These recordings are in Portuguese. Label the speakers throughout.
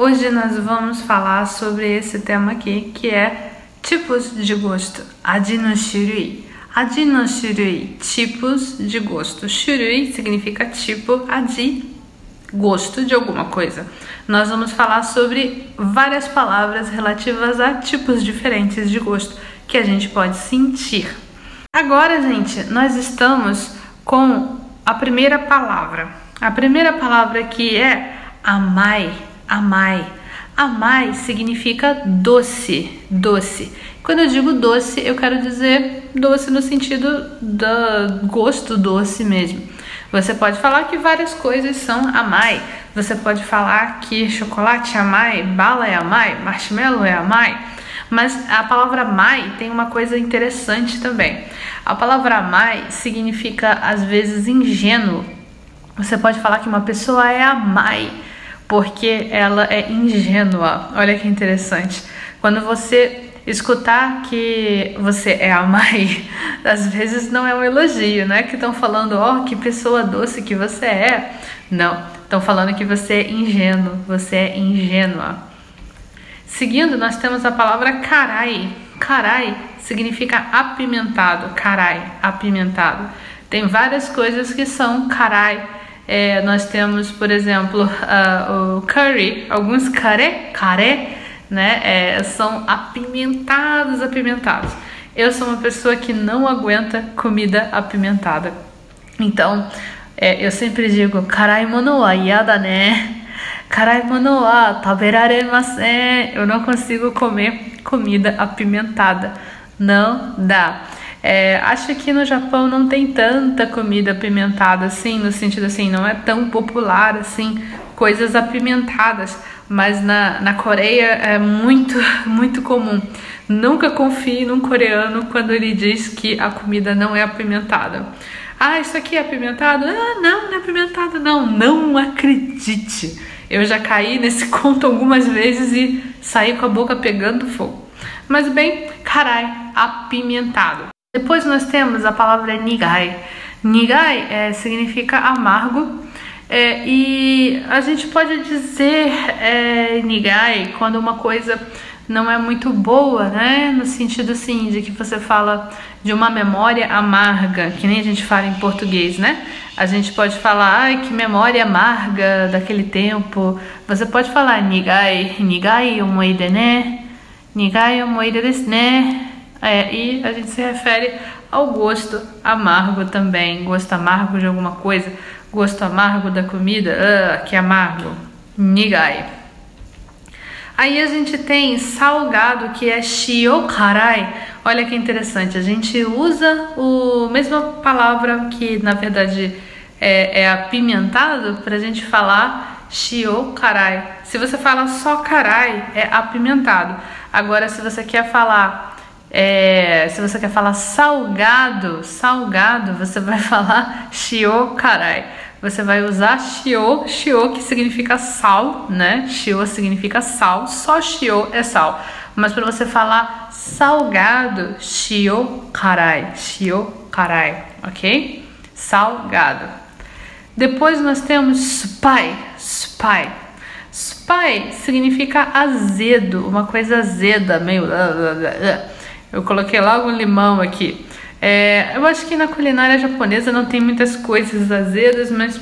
Speaker 1: Hoje nós vamos falar sobre esse tema aqui, que é tipos de gosto. Adi no tipos de gosto. Shurui significa tipo, adi, gosto de alguma coisa. Nós vamos falar sobre várias palavras relativas a tipos diferentes de gosto que a gente pode sentir. Agora, gente, nós estamos com a primeira palavra. A primeira palavra que é amai, amai. Amai significa doce, doce. Quando eu digo doce, eu quero dizer doce no sentido do gosto doce mesmo. Você pode falar que várias coisas são amai. Você pode falar que chocolate é amai, bala é amai, marshmallow é amai. Mas a palavra mai tem uma coisa interessante também. A palavra mai significa às vezes ingênuo. Você pode falar que uma pessoa é amai porque ela é ingênua. Olha que interessante. Quando você escutar que você é a mãe, às vezes não é um elogio, não é que estão falando, ó, oh, que pessoa doce que você é. Não, estão falando que você é ingênuo, você é ingênua. Seguindo, nós temos a palavra carai. Carai significa apimentado, carai, apimentado. Tem várias coisas que são carai é, nós temos, por exemplo, uh, o curry, alguns caré, caré, né, é, são apimentados, apimentados. Eu sou uma pessoa que não aguenta comida apimentada. Então, é, eu sempre digo, karai mono wa yada né? Karai mono wa taberaremasen. Eu não consigo comer comida apimentada. Não dá. É, acho que no Japão não tem tanta comida apimentada assim, no sentido assim, não é tão popular assim, coisas apimentadas, mas na, na Coreia é muito, muito comum. Nunca confie num coreano quando ele diz que a comida não é apimentada. Ah, isso aqui é apimentado? Ah, não, não é apimentado, não. Não acredite. Eu já caí nesse conto algumas vezes e saí com a boca pegando fogo. Mas bem, carai, apimentado. Depois nós temos a palavra nigai. Nigai é, significa amargo é, e a gente pode dizer é, nigai quando uma coisa não é muito boa, né? No sentido assim de que você fala de uma memória amarga, que nem a gente fala em português, né? A gente pode falar, ai, que memória amarga daquele tempo. Você pode falar nigai, nigai omoide né? Nigai omoide desu né? É, e a gente se refere ao gosto amargo também, gosto amargo de alguma coisa, gosto amargo da comida, ah, que amargo, nigai. Aí a gente tem salgado, que é shiokarai. Olha que interessante, a gente usa a mesma palavra que na verdade é, é apimentado para a gente falar shiokarai. Se você fala só carai, é apimentado. Agora, se você quer falar é, se você quer falar salgado, salgado, você vai falar shio karai. Você vai usar shio, shio que significa sal, né? Shio significa sal, só shio é sal. Mas para você falar salgado, shio karai, shio karai, ok? Salgado. Depois nós temos spy, spy. Spy significa azedo, uma coisa azeda, meio eu coloquei logo um limão aqui. É, eu acho que na culinária japonesa não tem muitas coisas azedas, mas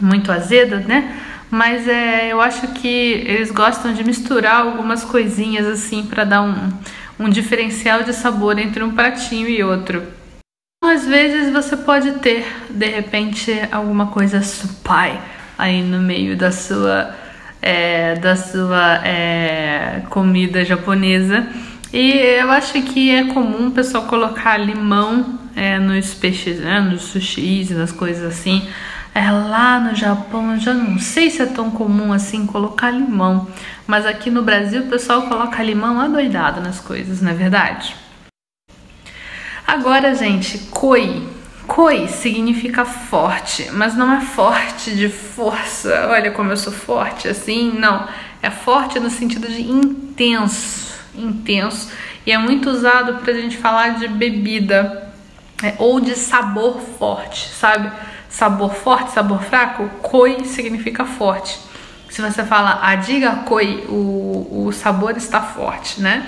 Speaker 1: muito azedas, né? Mas é, eu acho que eles gostam de misturar algumas coisinhas assim para dar um, um diferencial de sabor entre um pratinho e outro. Às vezes você pode ter, de repente, alguma coisa supai aí no meio da sua, é, da sua é, comida japonesa. E eu acho que é comum o pessoal colocar limão é, nos peixes, né, nos sushis, nas coisas assim. É, lá no Japão, eu já não sei se é tão comum assim colocar limão, Mas aqui no Brasil o pessoal coloca limão adoidado nas coisas, não é verdade? Agora, gente, koi. Koi significa forte, mas não é forte de força. Olha como eu sou forte, assim, não. É forte no sentido de intenso, intenso. E é muito usado para a gente falar de bebida é, ou de sabor forte, sabe? Sabor forte, sabor fraco. Koi significa forte. Se você fala adiga koi, o, o sabor está forte, né?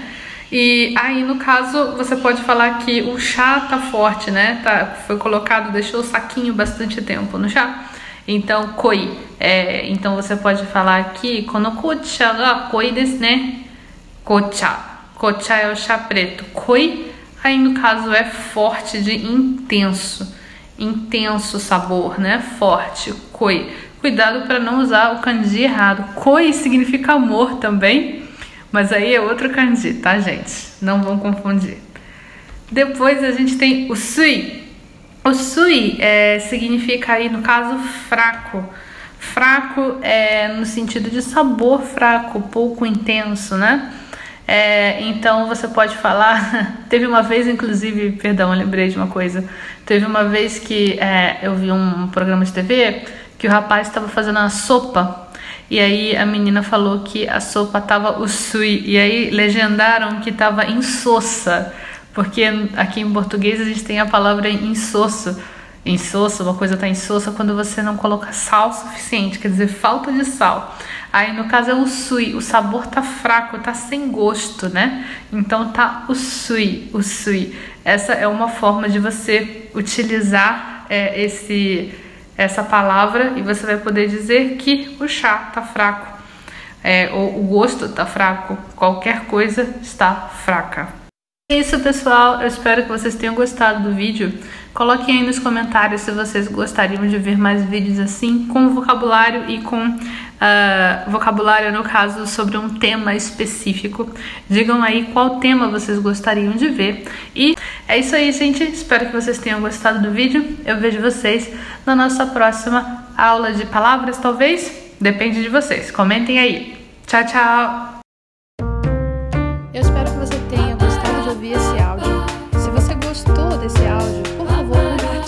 Speaker 1: E aí, no caso, você pode falar que o chá tá forte, né? Tá, foi colocado, deixou o saquinho bastante tempo no chá. Então, koi. É, então, você pode falar aqui, kono kocha ga koi desu né? Kocha. Kocha é o chá preto. Koi, aí no caso, é forte, de intenso. Intenso sabor, né? Forte. Koi. Cuidado para não usar o kanji errado. Koi significa amor também. Mas aí é outro kanji, tá, gente? Não vão confundir. Depois a gente tem o sui. O sui é, significa aí, no caso, fraco. Fraco é no sentido de sabor fraco, pouco intenso, né? É, então você pode falar. teve uma vez, inclusive, perdão, eu lembrei de uma coisa. Teve uma vez que é, eu vi um programa de TV que o rapaz estava fazendo uma sopa e aí a menina falou que a sopa tava usui. E aí legendaram que tava insossa. Porque aqui em português a gente tem a palavra insosso. Insosso, uma coisa tá insossa quando você não coloca sal suficiente, quer dizer, falta de sal. Aí no caso é o sui, o sabor tá fraco, tá sem gosto, né? Então tá o sui, o sui. Essa é uma forma de você utilizar é, esse essa palavra e você vai poder dizer que o chá está fraco, é, ou o gosto está fraco, qualquer coisa está fraca. É isso, pessoal. Eu espero que vocês tenham gostado do vídeo. Coloquem aí nos comentários se vocês gostariam de ver mais vídeos assim, com vocabulário e com uh, vocabulário, no caso, sobre um tema específico. Digam aí qual tema vocês gostariam de ver. E é isso aí, gente. Espero que vocês tenham gostado do vídeo. Eu vejo vocês na nossa próxima aula de palavras, talvez. Depende de vocês. Comentem aí. Tchau, tchau!